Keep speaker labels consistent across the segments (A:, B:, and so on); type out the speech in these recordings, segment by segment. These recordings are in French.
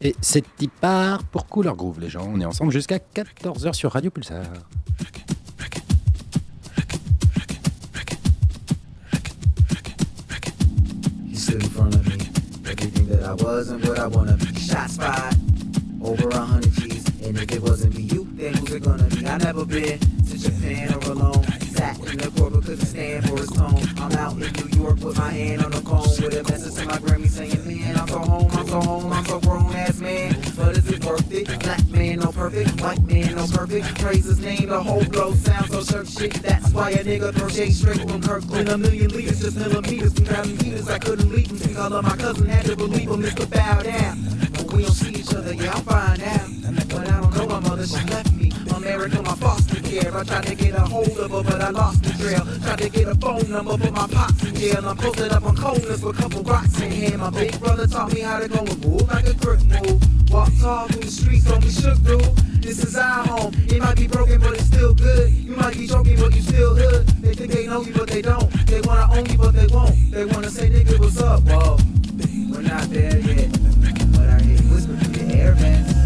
A: Et c'est part pour Couleur Groove, les gens. On est ensemble jusqu'à 14h sur Radio Pulsar.
B: in front of me. Everything that. Over a hundred G's. And if it wasn't for you, then who's it gonna be? I never been to Japan or alone. In the court but couldn't stand for his tone. I'm out in New York with my hand on the cone. With a message to my Grammy saying, man, I'm so home, I'm so home, I'm so grown ass man. But is it worth it? Black man, no perfect. White man, no perfect. Praise his name, the whole flow sounds so church shit. That's why a nigga crochet straight from Kirkland. A million liters, just millimeters from driving heaters. I couldn't leave him. Of my cousin had to believe him. Mr. Bow down. But we don't see each other, yeah, I'm fine now. But I don't know my mother, she left me. America, my foster care. I tried to get a hold of her, but I lost the trail. Tried to get a phone number, but my pops in jail. I'm posted up on coldness with a couple rocks in hand. My big brother taught me how to go and move like a crook move. Walk tall through the streets, don't be shook, dude. This is our home. It might be broken, but it's still good. You might be joking, but you still hood. They think they know you, but they don't. They wanna own you, but they won't. They wanna say, nigga, what's up? Whoa, we're not there yet. But I hear you whisper through the air vents.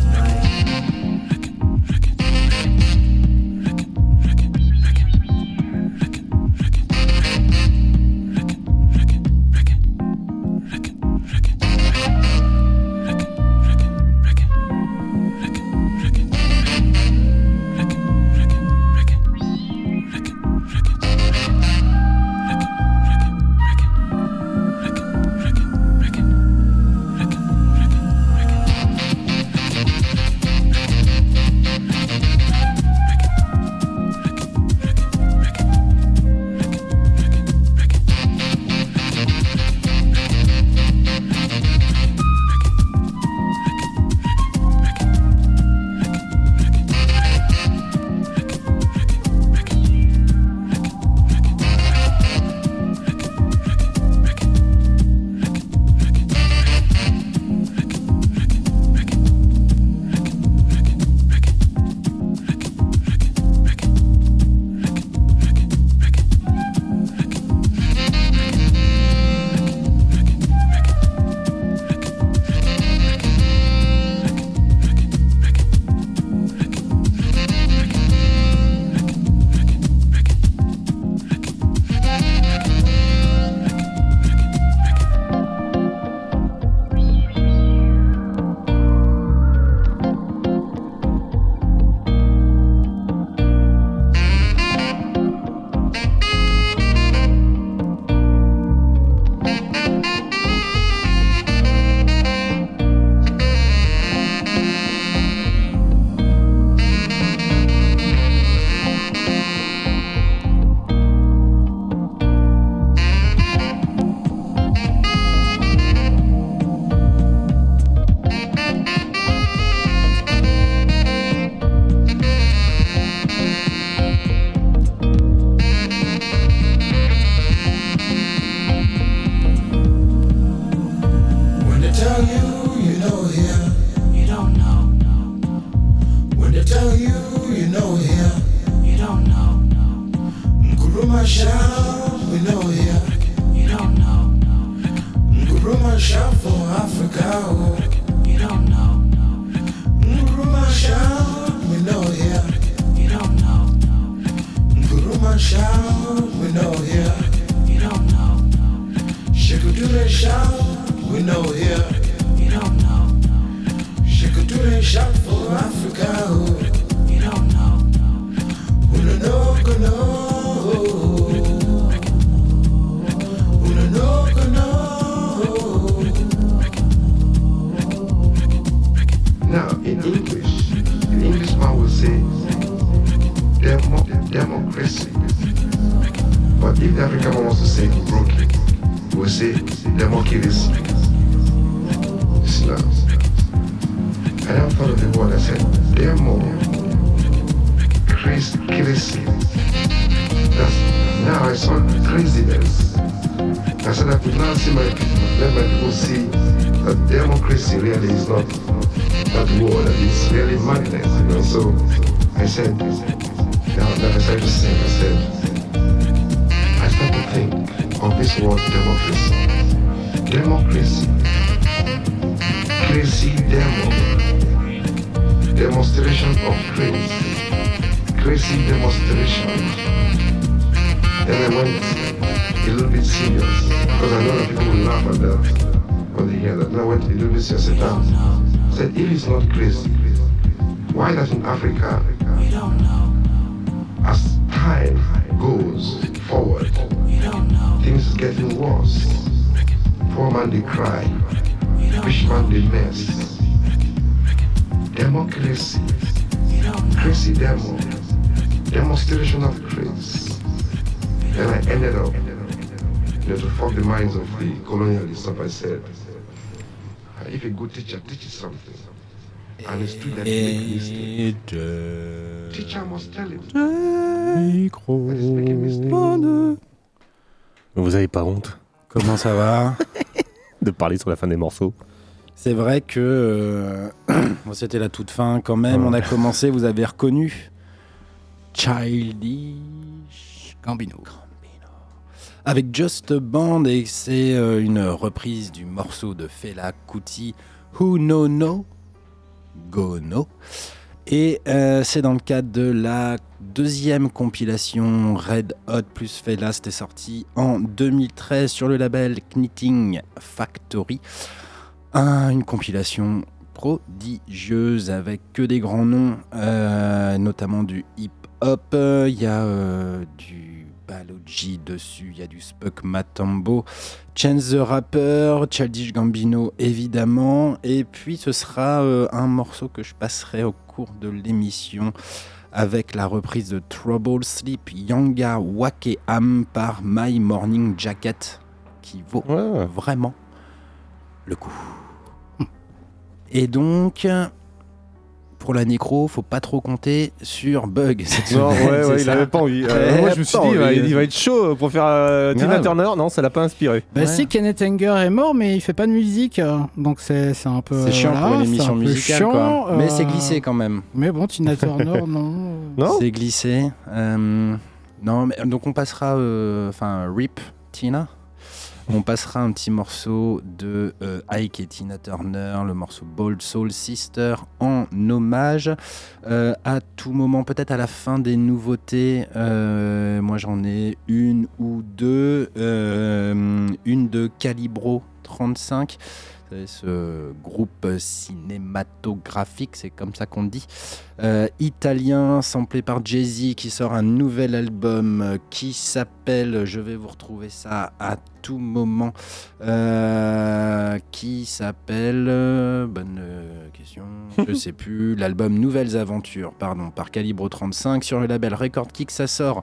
C: Fuck the minds of the colonialists up, I said, if a good teacher teaches something, and a student make mistake, teacher must tell him. That he's making mistake.
D: Vous avez pas honte
A: Comment ça va
D: de parler sur la fin des morceaux
A: C'est vrai que euh, c'était la toute fin quand même. On a commencé, vous avez reconnu Childish Gambino. Avec Just Band et c'est euh, une reprise du morceau de Fela Kuti Who No No Go No. Et euh, c'est dans le cadre de la deuxième compilation Red Hot plus Fela. C'était sorti en 2013 sur le label Knitting Factory. Un- une compilation prodigieuse avec que des grands noms, euh, notamment du hip-hop. Il y a du Balogi dessus, il y a du Spuck Matambo, Chance the Rapper, Childish Gambino évidemment. Et puis ce sera euh, un morceau que je passerai au cours de l'émission avec la reprise de Trouble Sleep Yanga Wake Am par My Morning Jacket qui vaut
D: Ouais.
A: vraiment le coup. Et donc, pour la nécro, faut pas trop compter sur Bug cette
D: Non,
A: semaine,
D: ouais,
A: c'est
D: ouais, il avait pas envie. Euh,
A: Ouais,
D: moi, je me suis dit, il va,
A: envie.
D: il va être chaud pour faire euh, Tina. Turner. Non, ça l'a pas inspiré.
E: Bah
A: Ouais.
E: si, Kenneth Anger est mort, mais il fait pas de musique, euh, donc c'est c'est un peu.
A: C'est chiant
E: voilà,
A: pour une émission
E: un peu
A: musicale,
E: chiant,
A: quoi. Mais
E: euh,
A: c'est glissé quand même.
E: Mais bon, Tina Turner, non.
D: Non
A: C'est glissé. Euh, non, mais donc on passera, euh, enfin, Rip Tina. On passera un petit morceau de euh, Ike et Tina Turner, le morceau Bold Soul Sister, en hommage. Euh, à tout moment, peut-être à la fin des nouveautés, euh, moi j'en ai une ou deux. Euh, une de Calibro 35. Ce groupe cinématographique, c'est comme ça qu'on dit, euh, italien, samplé par Jay-Z, qui sort un nouvel album euh, qui s'appelle, je vais vous retrouver ça à tout moment, euh, qui s'appelle, euh, bonne question, je sais plus, l'album Nouvelles Aventures, pardon, par Calibre 35 sur le label Record Kick, ça sort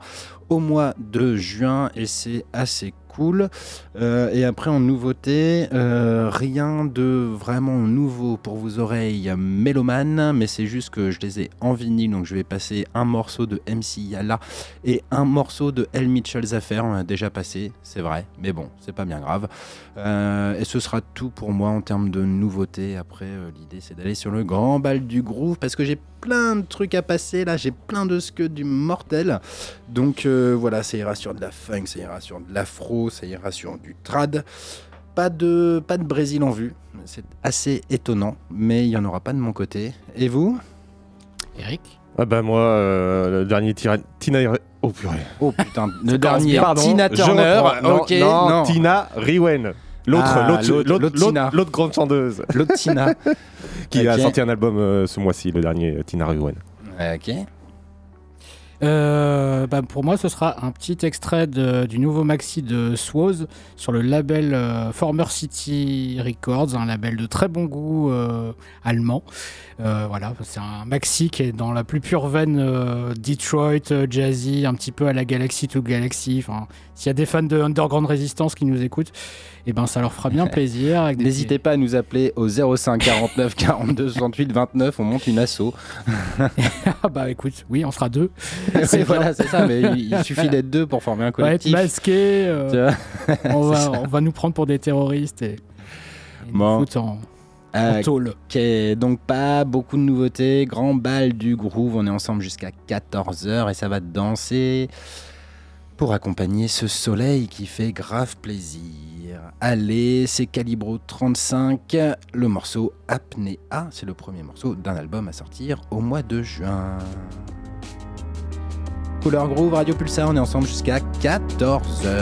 A: au mois de juin et c'est assez cool. Euh, et après en nouveauté, euh, rien de vraiment nouveau pour vos oreilles mélomanes, mais c'est juste que je les ai en vinyle, donc je vais passer un morceau de MC Yala et un morceau de L. Mitchell's Affair. On a déjà passé, c'est vrai, mais bon, c'est pas bien grave. Euh, et ce sera tout pour moi en termes de nouveautés. Après, l'idée c'est d'aller sur le grand bal du groove parce que j'ai plein de trucs à passer là, j'ai plein de ce que du mortel. Donc euh, voilà, ça ira sur de la funk, ça ira sur de l'afro, ça ira sur du trad. Pas de, pas de Brésil en vue, c'est assez étonnant, mais il n'y en aura pas de mon côté. Et vous?
E: Eric?
D: Ah bah moi, euh, le dernier Tira- Tina... Oh purée.
A: Oh putain, le dernier
D: Pardon,
A: Tina Turner.
D: Non,
A: ok,
D: non,
A: non.
D: Tina Riwen. L'autre,
A: Ah,
D: l'autre,
A: l'autre-
D: l'autre, grande chanteuse
A: l'autre Tina.
D: qui a sorti un album euh, ce mois-ci, le dernier euh, Tina Riwen.
A: ok.
E: Euh, bah, pour moi, ce sera un petit extrait de- du nouveau maxi de Swoz sur le label euh, Former City Records, un label de très bon goût euh, allemand. Euh, voilà, c'est un maxi qui est dans la plus pure veine euh, Detroit, euh, jazzy, un petit peu à la Galaxy to Galaxy. S'il y a des fans de Underground Resistance qui nous écoutent, et ben ça leur fera bien plaisir. des
A: N'hésitez pas à nous appeler au 05 49 42 68 29, on monte une asso.
E: Ah bah écoute, oui, on sera deux.
A: C'est voilà, c'est ça, mais il, il suffit d'être deux pour former un
E: On va être
A: collectif.
E: euh,
A: Tu vois
E: on,
A: C'est ça.
E: va, on va nous prendre pour des terroristes et, et
A: Bon.
E: en, en
A: Euh,
E: tôle.
A: Ok, donc pas beaucoup de nouveautés, grand bal du groove, on est ensemble jusqu'à 14h et ça va danser pour accompagner ce soleil qui fait grave plaisir. Aller. C'est Calibro 35, le morceau Apnea. C'est le premier morceau d'un album à sortir au mois de juin. Couleur Groove, Radio Pulsar, on est ensemble jusqu'à 14h.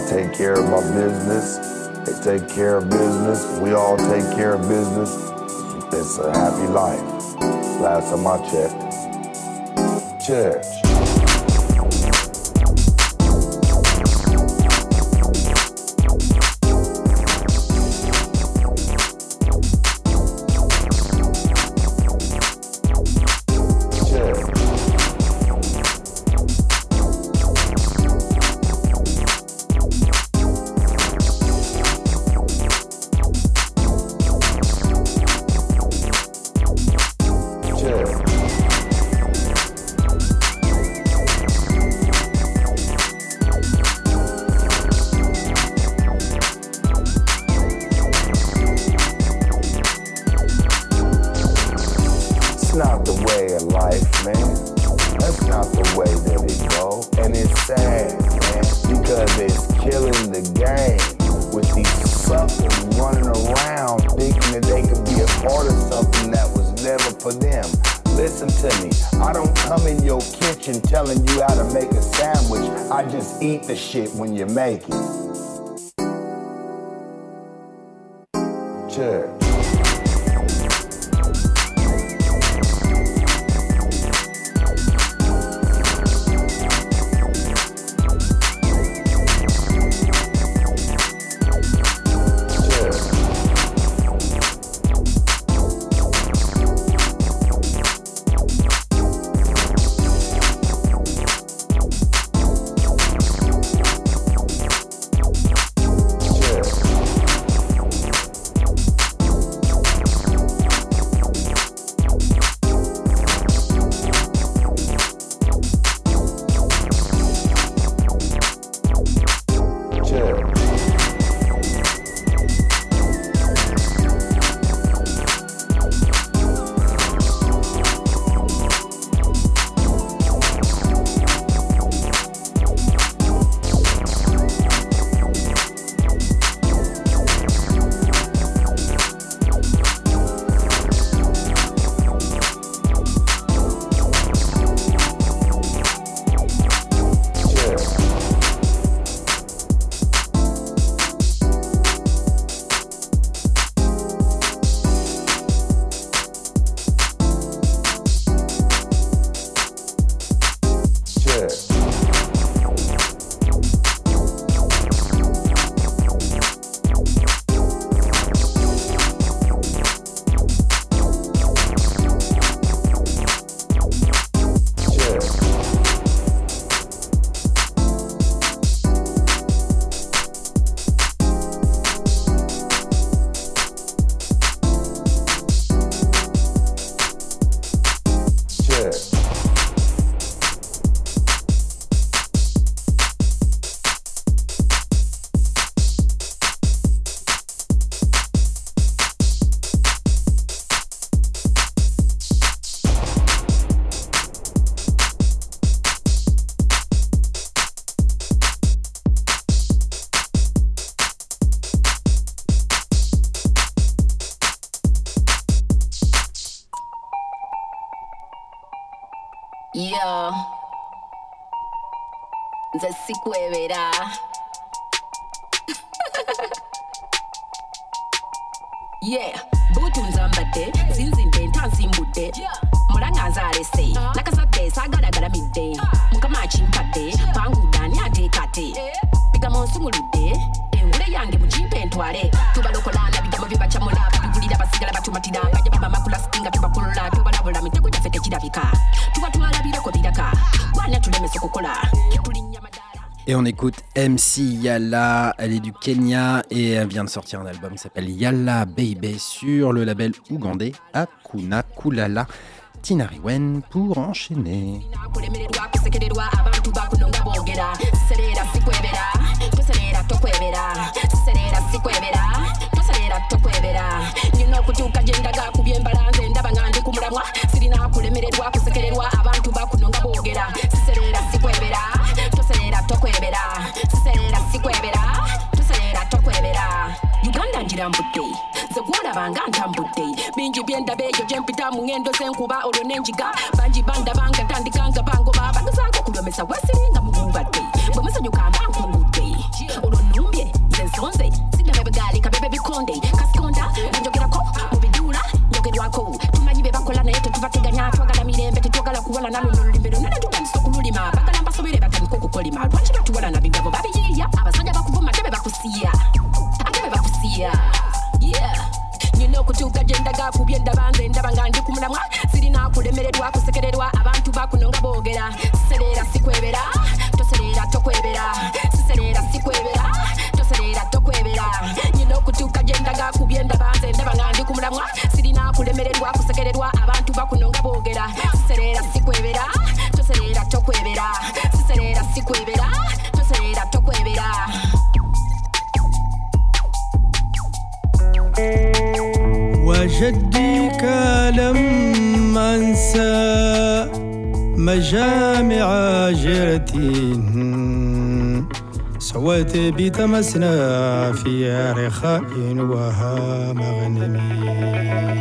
F: I take care of my business. They take care of business. We all take care of business. It's a happy life. Last time I checked. Church. Make it.
G: cuevera.
A: Et on écoute MC Yala, elle est du Kenya et elle vient de sortir un album qui s'appelle Yala Baby sur le label ougandais Akuna Kulala. Tinariwen pour enchaîner.
G: ntambudde segundaba nga ntambudde bingi byendabeeyo gyempita mu ngendo zenkuba olwo nenjiga. Bangi bandaba nga ntandika nga bangoba batusaako kulomesa wesiringa kubye ndaba nze ndaba nga ndi ku mulamwa sirina kulemererwa kusekererwa abantu bakuno nga boogera. Siserera sikwebera toserera tokwebera. Siserera sikwebera toserera tokwebera. Nina okutuuka gye ndaga kubye ndaba nze ndaba nga ndi ku mulamwa sirina kulemererwa kusekererwa abantu bakuno nga boogera. Siserera sikwebera toserera tokwebera. Siserera sikwebera
H: جديك لم انسى مجامع جرتي. سوات بتمسنا في رخاء وها
I: مغنمين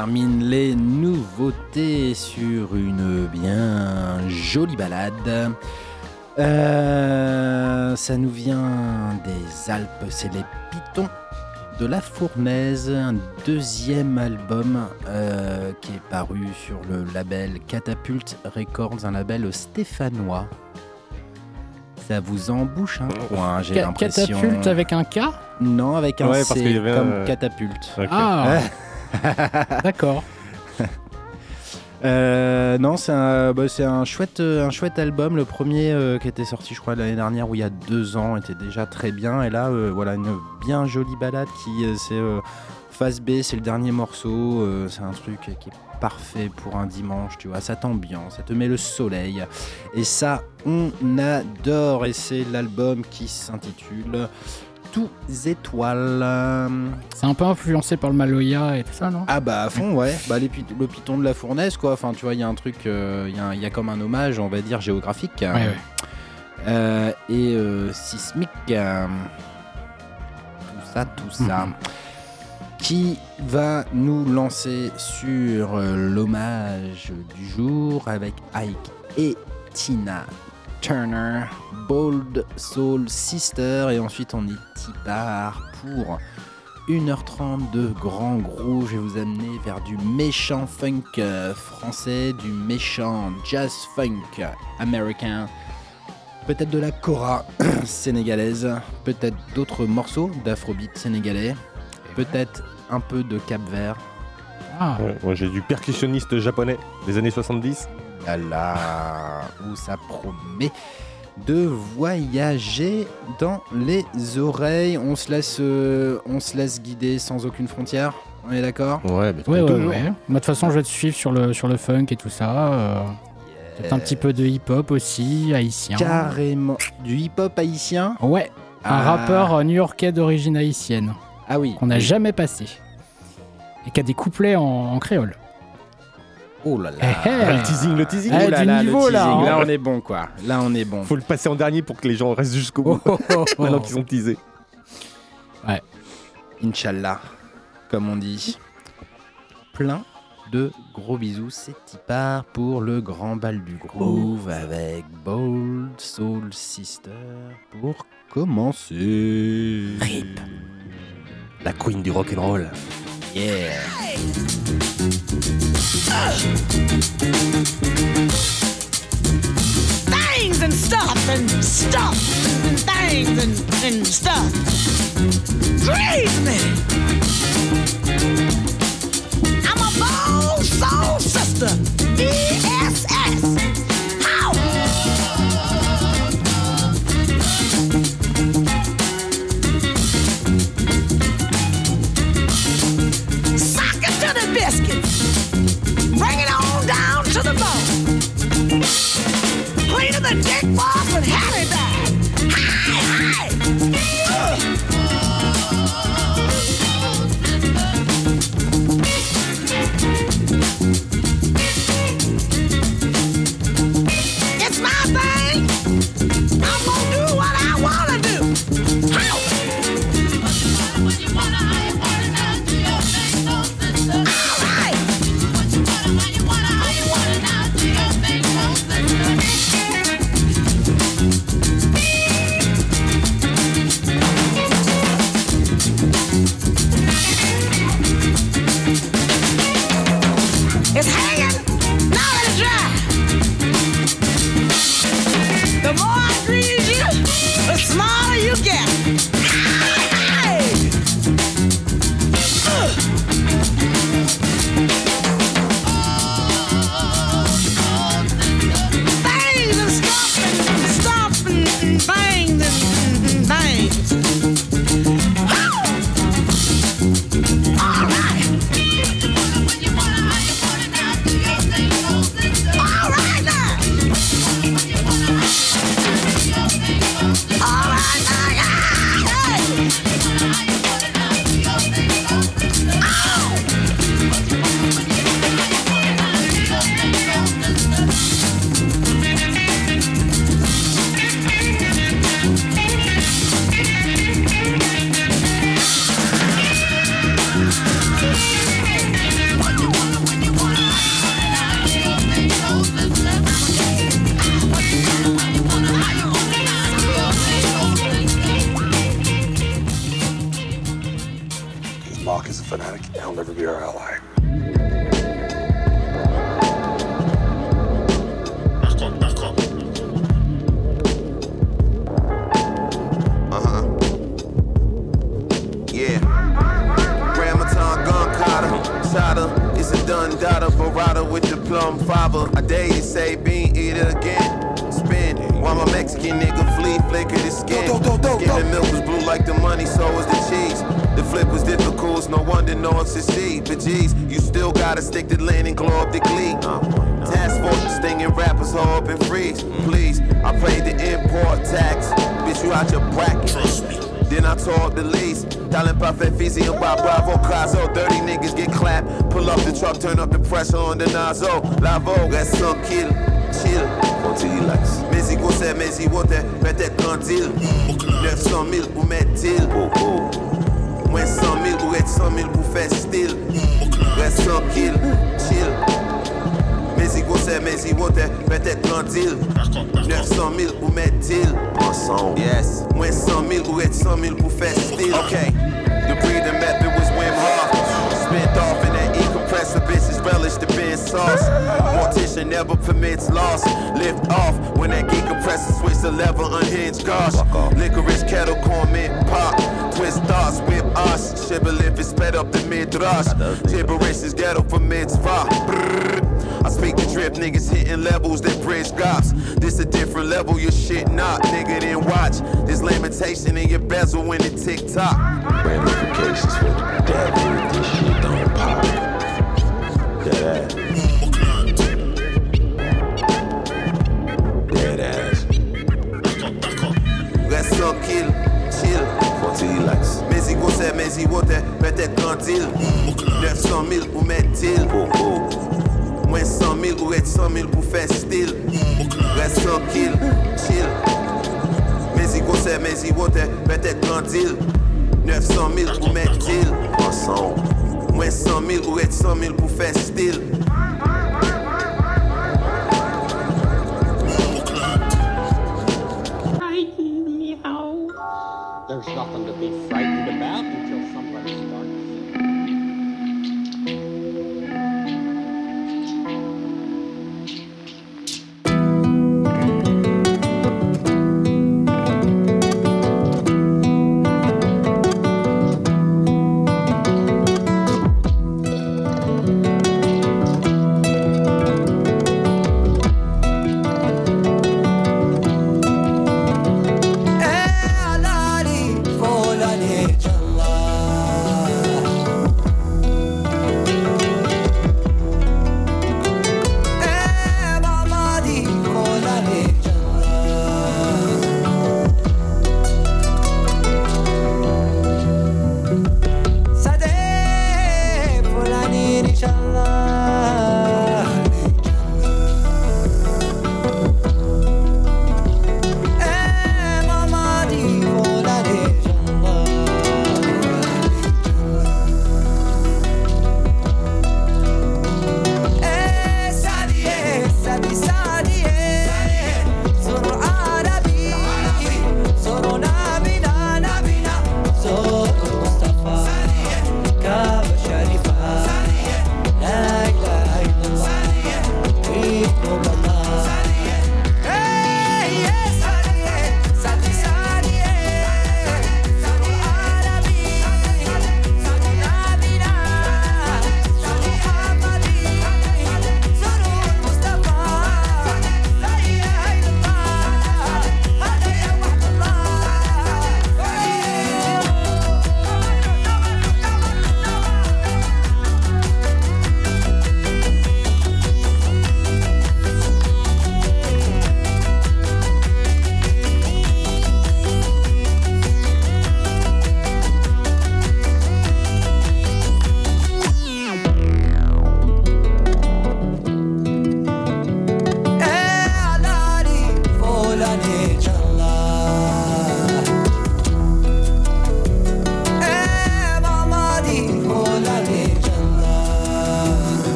I: termine les nouveautés sur une bien jolie balade. Euh, ça nous vient des Alpes, c'est les Pitons de la Fournaise, un deuxième album euh, qui est paru sur le label Catapult Records, un label stéphanois. Ça vous embouche un coin, j'ai l'impression.
A: Catapulte avec un K?
I: Non, avec un
D: Ouais,
I: C,
D: parce qu'il y avait
I: comme
D: un-
I: catapulte.
D: Ok.
A: Ah D'accord.
I: Euh, non, c'est un, bah, chouette, euh, un chouette album. Le premier euh, qui était sorti, je crois, l'année dernière ou il y a deux ans, était déjà très bien. Et là, euh, voilà, une bien jolie balade qui, c'est face B, c'est le dernier morceau. c'est un truc qui est parfait pour un dimanche, tu vois. Ça t'ambiance, ça te met le soleil. Et ça, on adore. Et c'est l'album qui s'intitule
A: étoiles. Euh,
E: C'est un peu influencé par le Maloya et tout ça, non?
A: Ah bah à fond, ouais. Bah les le de la fournaise, quoi. Enfin, tu vois, il y a un truc, euh, il y, a un- il y a comme un hommage, on va dire, géographique.
E: Ouais, ouais.
A: Euh, et euh, sismique. euh, tout ça, tout ça.
E: Mhm.
A: Qui va nous lancer sur euh, l'hommage du jour avec Ike et Tina? Turner, Bold Soul Sister, et ensuite on y part pour 1h30 de grand gros. Je vais vous amener vers du méchant funk euh, français, du méchant jazz funk américain, peut-être de la kora sénégalaise, peut-être d'autres morceaux d'afrobeat sénégalais, peut-être un peu de Cap Vert.
E: Ah,
D: Ouais, moi j'ai du percussionniste japonais des années 70.
A: Là là, où ça promet de voyager dans les oreilles. On se laisse, euh, on se laisse guider sans aucune frontière. On est d'accord?
D: Ouais, mais
E: ouais, ouais, ouais. Moi, de toute façon, je vais te suivre sur le, sur le funk et tout ça. euh, Peut-être un petit peu de hip-hop aussi, haïtien.
A: Carrément. Du hip-hop haïtien?
E: Ouais, un
A: Ah.
E: rappeur new-yorkais d'origine haïtienne
A: Ah oui.
E: qu'on n'a jamais passé et qui a des couplets en, en créole.
A: Oh là là.
E: Eh, eh.
D: Ah, le teasing, le teasing.
E: Eh,
A: Oh là
E: du
A: là, le
E: niveau, là,
A: teasing.
E: hein.
A: Là, on est bon, quoi. Là, on est bon.
D: Faut le passer en dernier pour que les gens restent jusqu'au bout.
E: Oh, oh, oh.
D: Maintenant qu'ils sont teasés.
A: Inch'Allah, comme on dit. Plein de gros bisous. C'est part pour le grand bal du groove avec Bold Soul Sister pour commencer.
E: Rip.
D: La queen du rock'n'roll.
A: Yeah.
J: Things and stuff and stuff and things and, and stuff. Praise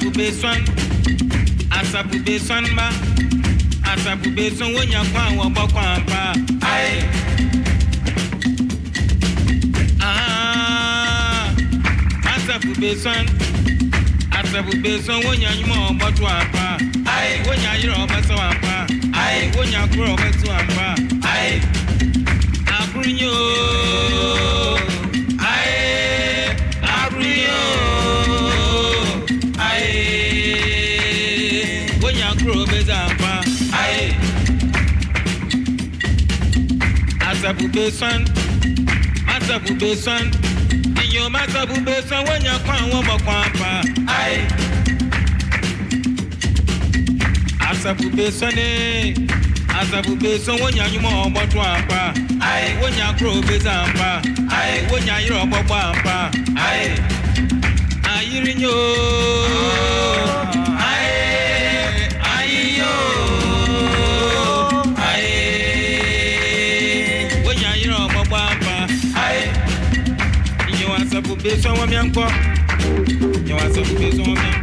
K: asabube swan asabube swan ba asabube swan wonya kwan wɔ bɔ kwan pa. ayi. Ah. asabube swan asabube swan wonya nyuma ɔbɔ to apa. ayi. wonya yɛrɛ ɔbɛ sɛ wa pa. ayi. wonya kura ɔbɛ to apa. ayi. akuru nyo.
L: bùbẹ sán má sọ bùbẹ sán èèyàn má sọ bùbẹ sán wọ́n yàn kọ́ àwọn ọmọ kan àpà. àṣà bùbẹ sán ni àṣà bùbẹ sán wọ́n yàn yúmọ̀ ọmọ tún àpà wọ́n yàn kúrò bẹ́sẹ̀ àpà wọ́n yàn yúrọ̀ gbọ́gbọ́ àpà. ayírí ni ooo. besoin, on vient quoi. Y'a un besoin, on
M: vient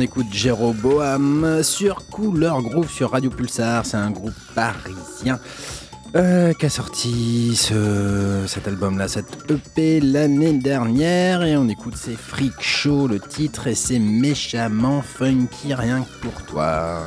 M: on écoute Jérôme Boham sur Couleur Groove sur Radio Pulsar. C'est un groupe parisien euh, qui a sorti cet album-là, cette EP l'année dernière. Et on écoute C'est Freak Show, le titre, et c'est méchamment funky rien que pour toi.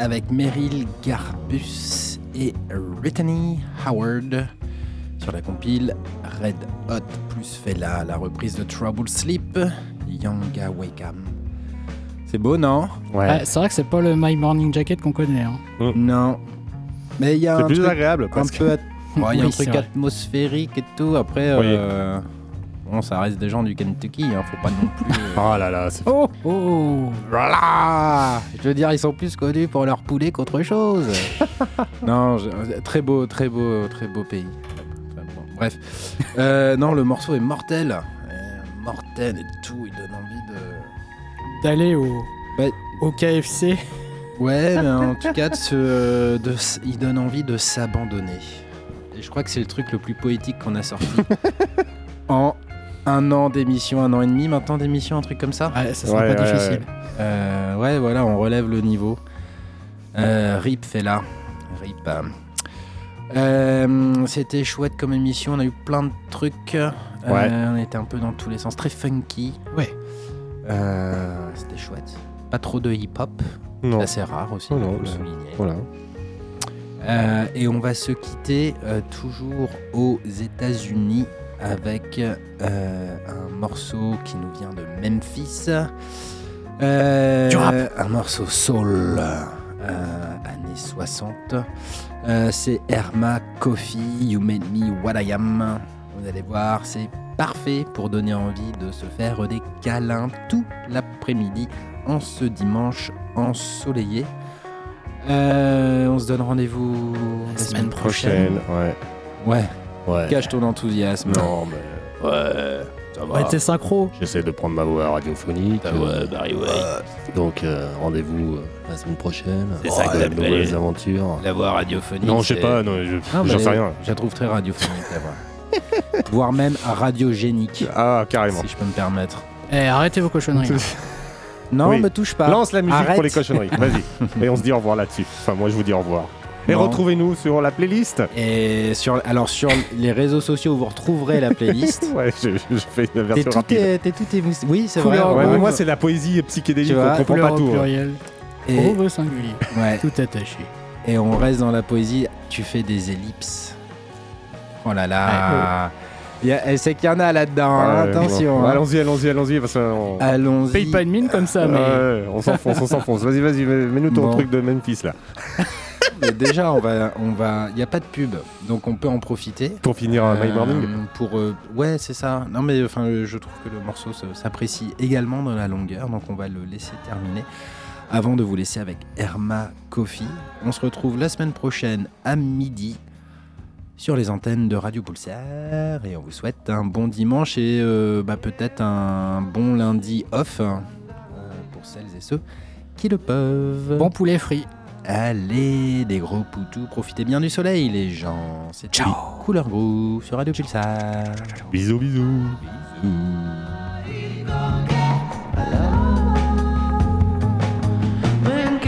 A: Avec Meryl Garbus et Brittany Howard sur la compile Red Hot plus Fela, la reprise de Trouble Sleep, Yanga Wakam. C'est beau, non?
E: Ouais, c'est vrai que c'est pas le My Morning Jacket qu'on connaît. hein.
A: Non. Mais il y a
D: C'est
A: un
D: plus
A: truc
D: agréable,
A: un
D: parce
A: peu. at- Ouais, Il y a
E: Oui,
A: un truc atmosphérique et tout. Après,
D: Oui.
A: euh, bon, ça reste des gens du Kentucky. Hein, faut pas non plus. euh,
D: Oh là là, c'est
E: Oh oh
A: Voilà Je veux dire, ils sont plus connus pour leur poulet qu'autre chose. non, je- très beau, très beau, très beau pays. Bref, Euh, non, le morceau est mortel, Euh, mortel et tout. Il donne envie de.
E: D'aller au, au KFC.
A: Ouais, mais en tout cas, de de il donne envie de s'abandonner. Et je crois que c'est le truc le plus poétique qu'on a sorti en un an d'émission, un an et demi maintenant d'émission, un truc comme ça.
E: Ouais, ça sera
D: Ouais,
E: pas
D: ouais,
E: difficile.
A: Euh, ouais, voilà, on relève le niveau. Euh, Rip fait là. Rip. euh. C'était chouette comme émission, on a eu plein de trucs. Euh,
D: Ouais.
A: on était un peu dans tous les sens, très funky.
E: Ouais.
A: Euh, C'était chouette. Pas trop de hip-hop,
D: Non.
A: assez rare aussi,
D: Oh non,
A: le souligner.
D: Voilà.
A: Euh, et on va se quitter euh, toujours aux États-Unis avec euh, un morceau qui nous vient de Memphis. Euh,
E: Du rap.
A: Un morceau soul, euh, années 60. Euh, c'est Herma Coffee, You Made Me What I Am. Vous allez voir, c'est parfait pour donner envie de se faire des câlins tout l'après-midi en ce dimanche ensoleillé. Euh, on se donne rendez-vous la semaine prochaine.
D: ouais.
A: Ouais,
D: Ouais.
A: cache ton enthousiasme.
D: Non, mais. Ouais. Ça va.
E: Ouais, t'es synchro.
D: J'essaie de prendre ma voix radiophonique.
A: Ta voix, Barry White.
D: Donc, euh, rendez-vous euh, la semaine prochaine.
A: C'est ça que
D: de
A: t'appelles
D: nouvelles aventures.
A: La voix radiophonique.
D: Non, je sais
A: c'est-
D: pas, non, je j'en
A: mais
D: sais rien.
A: Je la trouve très radiophonique, la voix. Voire même radiogénique,
D: Ah, carrément.
A: si je peux me permettre.
E: Eh, arrêtez vos cochonneries.
A: Non,
D: Oui.
A: me touche pas.
D: Lance la musique
A: Arrête.
D: pour les cochonneries. Vas-y. Et on se dit au revoir là-dessus. Enfin, moi, je vous dis au revoir. Et retrouvez-nous sur la playlist.
A: Et sur, alors sur les réseaux sociaux, vous retrouverez la playlist.
D: Ouais, je, je fais une version rapide.
A: t'es tout émoussé. Oui, c'est vrai. Ouais,
D: moi, c'est la poésie psychédélique.
A: Vois,
D: on comprend pas
E: au
D: tout. hein.
E: pluriel.
A: Et,
E: Au singulier.
A: ouais,
E: Tout attaché.
A: et on reste dans la poésie. Tu fais des ellipses. Oh là là. Il y a- Elle sait qu'il y en a là-dedans. hein,
D: Ouais,
A: attention.
D: bon.
A: hein.
D: Allons-y, allons-y, allons-y. Parce qu'on
A: Allons-y.
E: Paye pas de mine comme ça, mais.
D: Ouais, on s'enfonce, on s'enfonce. Vas-y, vas-y, mets- mets-nous ton
A: Bon.
D: truc de Memphis là.
A: Mais déjà, on va, on va. Il n'y a pas de pub, donc on peut en profiter.
D: Pour finir un My
A: Euh,
D: Morning.
A: Pour euh, ouais, c'est ça. Non mais enfin, euh, je trouve que le morceau s'apprécie également dans la longueur, donc on va le laisser terminer avant de vous laisser avec Herma Coffee. On se retrouve la semaine prochaine à midi sur les antennes de Radio Pulsar et on vous souhaite un bon dimanche et euh, bah, peut-être un bon lundi off euh, pour celles et ceux qui le peuvent.
E: Bon poulet frit.
A: Allez, les gros poutous, profitez bien du soleil, les gens. C'est
E: Ciao.
A: Couleur Groove sur Radio Pulsar.
D: Bisous, bisous.
N: When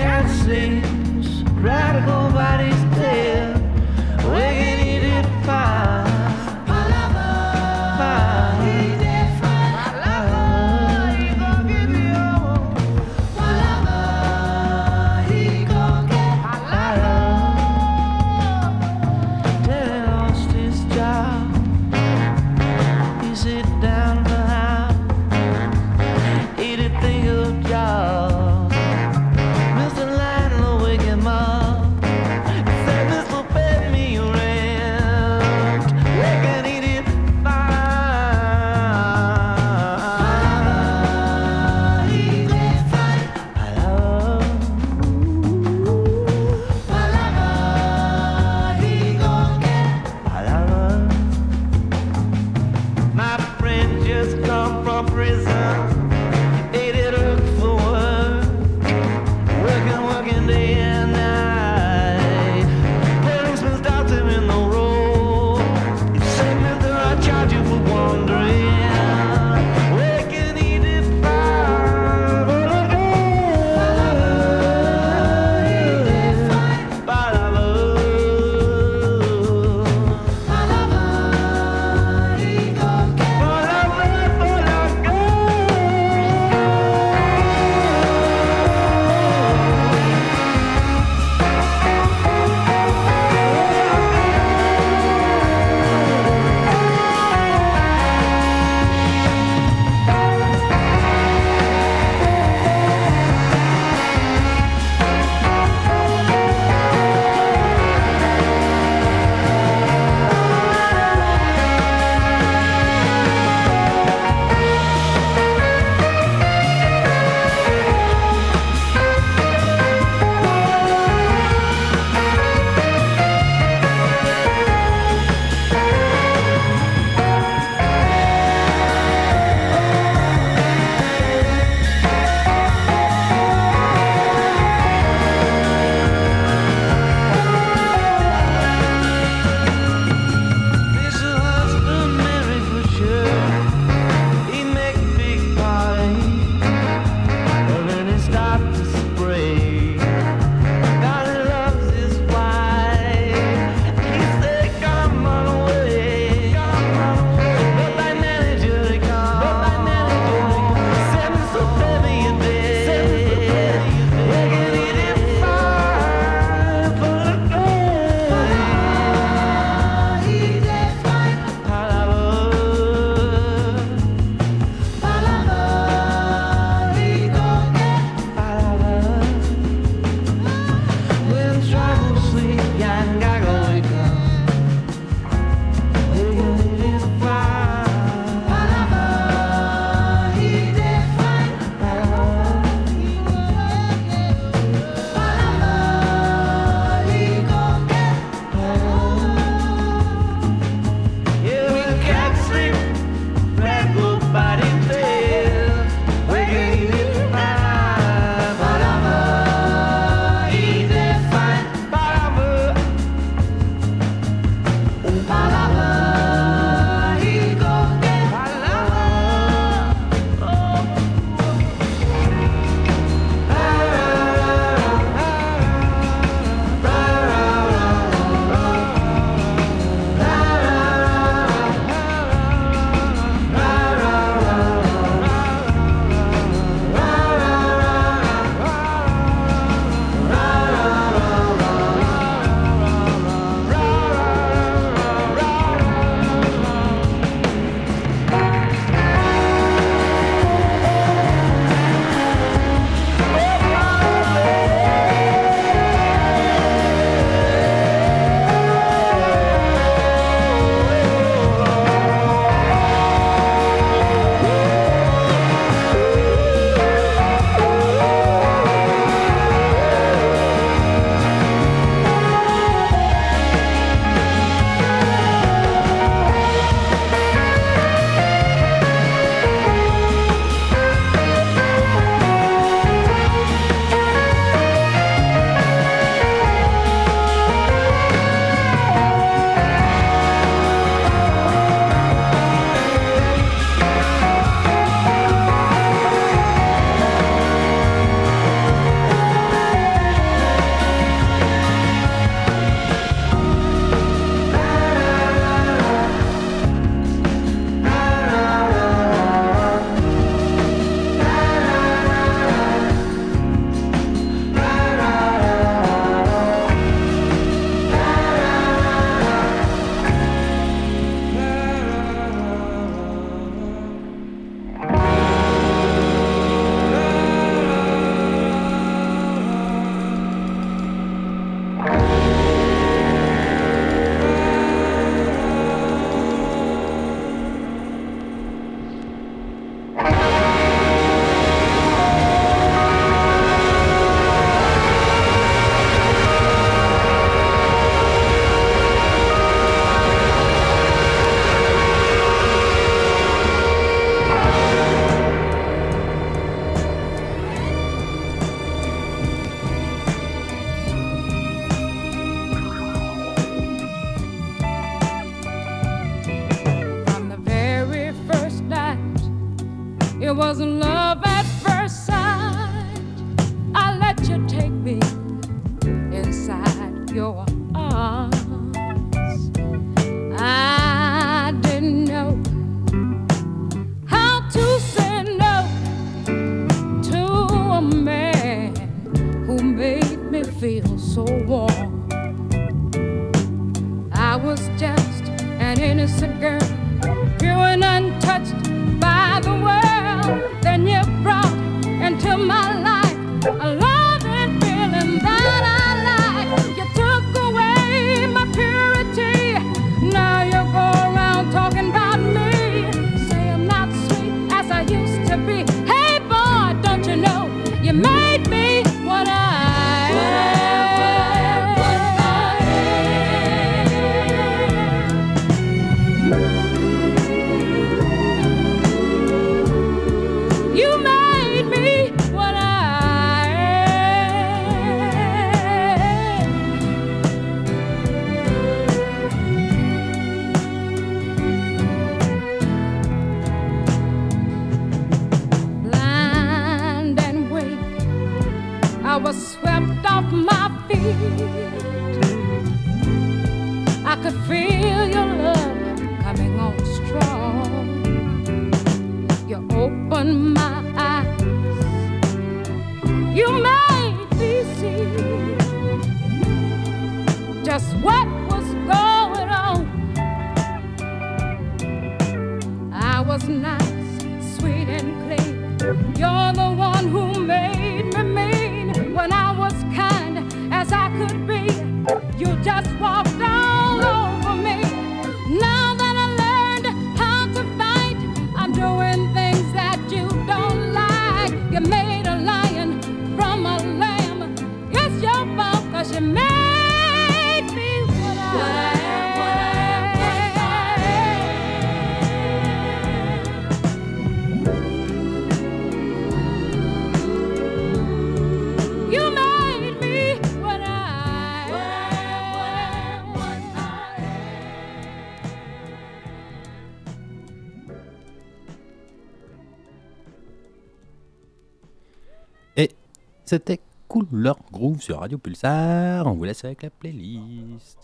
A: C'était Cool leur groove sur Radio Pulsar. On vous laisse avec la playlist.